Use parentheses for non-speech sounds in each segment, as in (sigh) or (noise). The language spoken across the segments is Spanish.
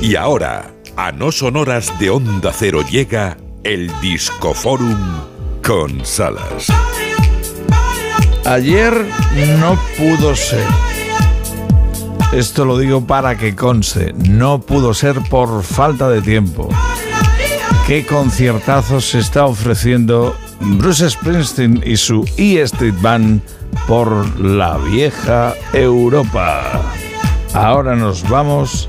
Y ahora, a no sonoras de Onda Cero llega el Discoforum con Salas. Ayer no pudo ser. Esto lo digo para que conste, no pudo ser por falta de tiempo. ¿Qué conciertazos se está ofreciendo Bruce Springsteen y su E Street Band por la vieja Europa? Ahora nos vamos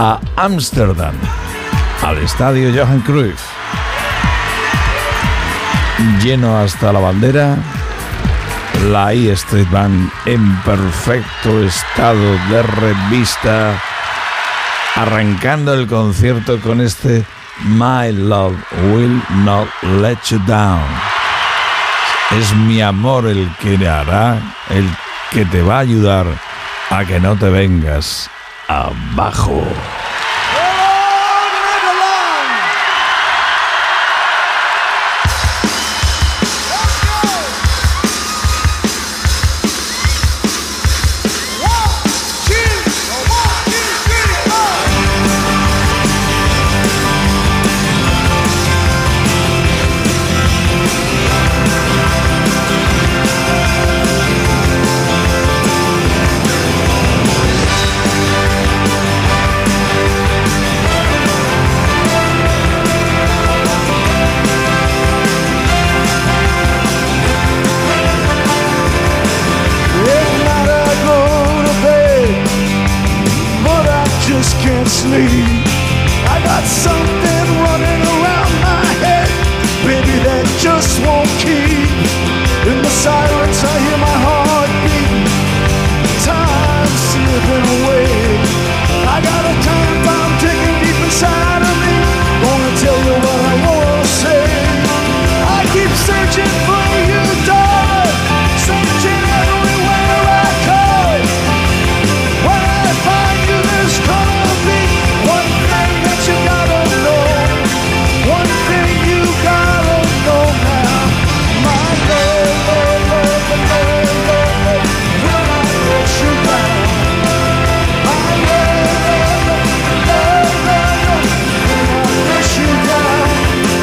a Ámsterdam, al estadio Johan Cruyff. Lleno hasta la bandera, la E Street Band en perfecto estado de revista, arrancando el concierto con este My Love Will Not Let You Down. Es mi amor el que hará, el que te va a ayudar a que no te vengas abajo.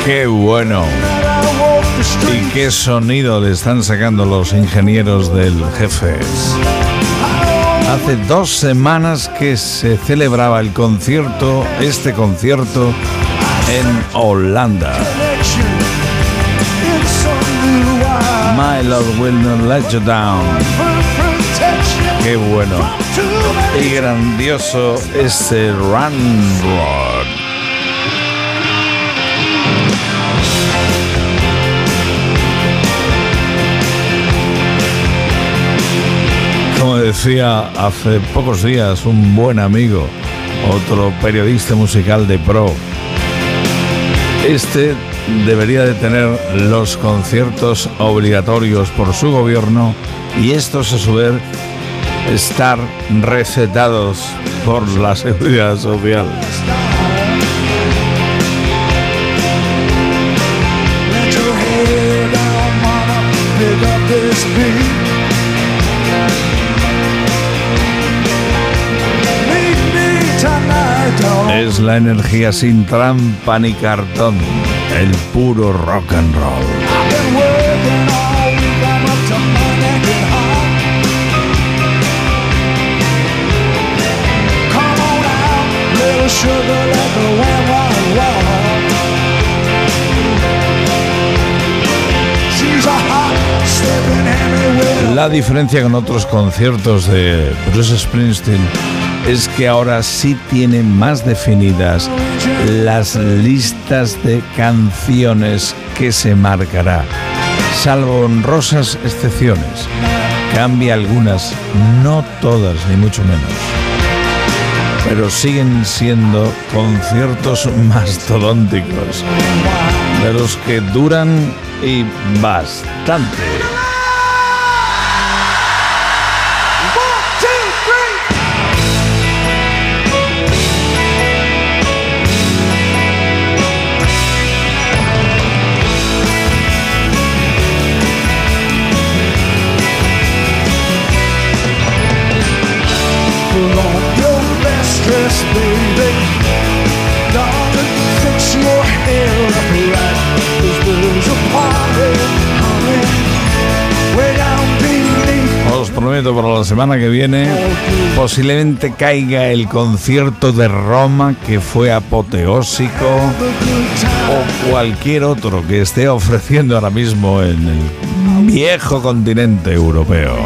Qué bueno. Y qué sonido le están sacando los ingenieros del jefe. Hace dos semanas que se celebraba el concierto, este concierto, en Holanda. My Love Will Not Let You Down. Qué bueno. Y grandioso este Run Road. Hace pocos días un buen amigo, otro periodista musical de pro, este debería de tener los conciertos obligatorios por su gobierno y estos a su vez estar recetados por la (laughs) seguridad social. La energía sin trampa ni cartón, el puro rock and roll. La diferencia con otros conciertos de Bruce Springsteen es que ahora sí tiene más definidas las listas de canciones que se marcará, salvo honrosas excepciones. Cambia algunas, no todas, ni mucho menos. Pero siguen siendo conciertos (laughs) mastodónticos, de los que duran y bastante. Os prometo para la semana que viene posiblemente caiga el concierto de Roma que fue apoteósico o cualquier otro que esté ofreciendo ahora mismo en el viejo continente europeo.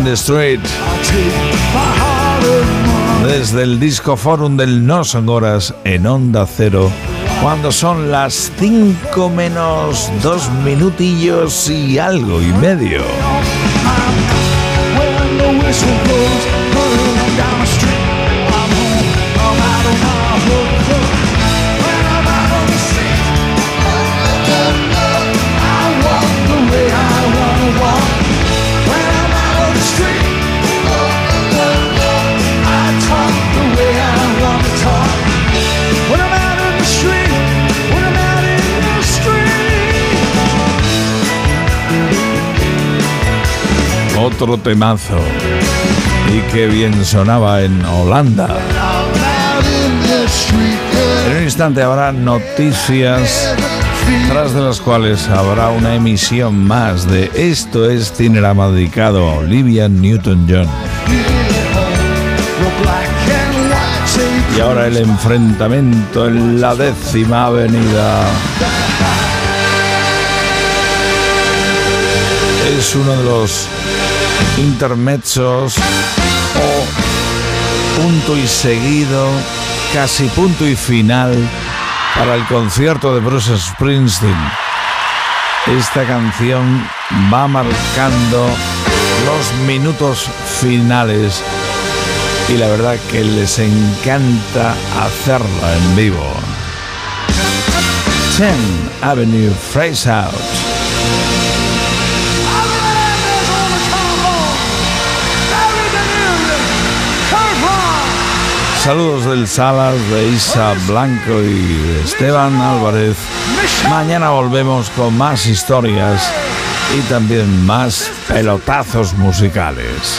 In the Street. Desde el Disco Forum del No Son Horas en Onda Cero cuando son las 5 menos 2 minutillos y algo y medio. Otro temazo. Y qué bien sonaba en Holanda. En un instante habrá noticias, tras de las cuales habrá una emisión más de Esto es Cinerama dedicado a Olivia Newton-John. Y ahora el enfrentamiento en la décima avenida. Es uno de los intermezzos o punto y seguido, casi punto y final para el concierto de Bruce Springsteen. Esta canción va marcando los minutos finales y la verdad que les encanta hacerla en vivo. 10 Avenue Phrase Out. Saludos del Salas, de Isa Blanco y de Esteban Álvarez. Mañana volvemos con más historias y también más pelotazos musicales.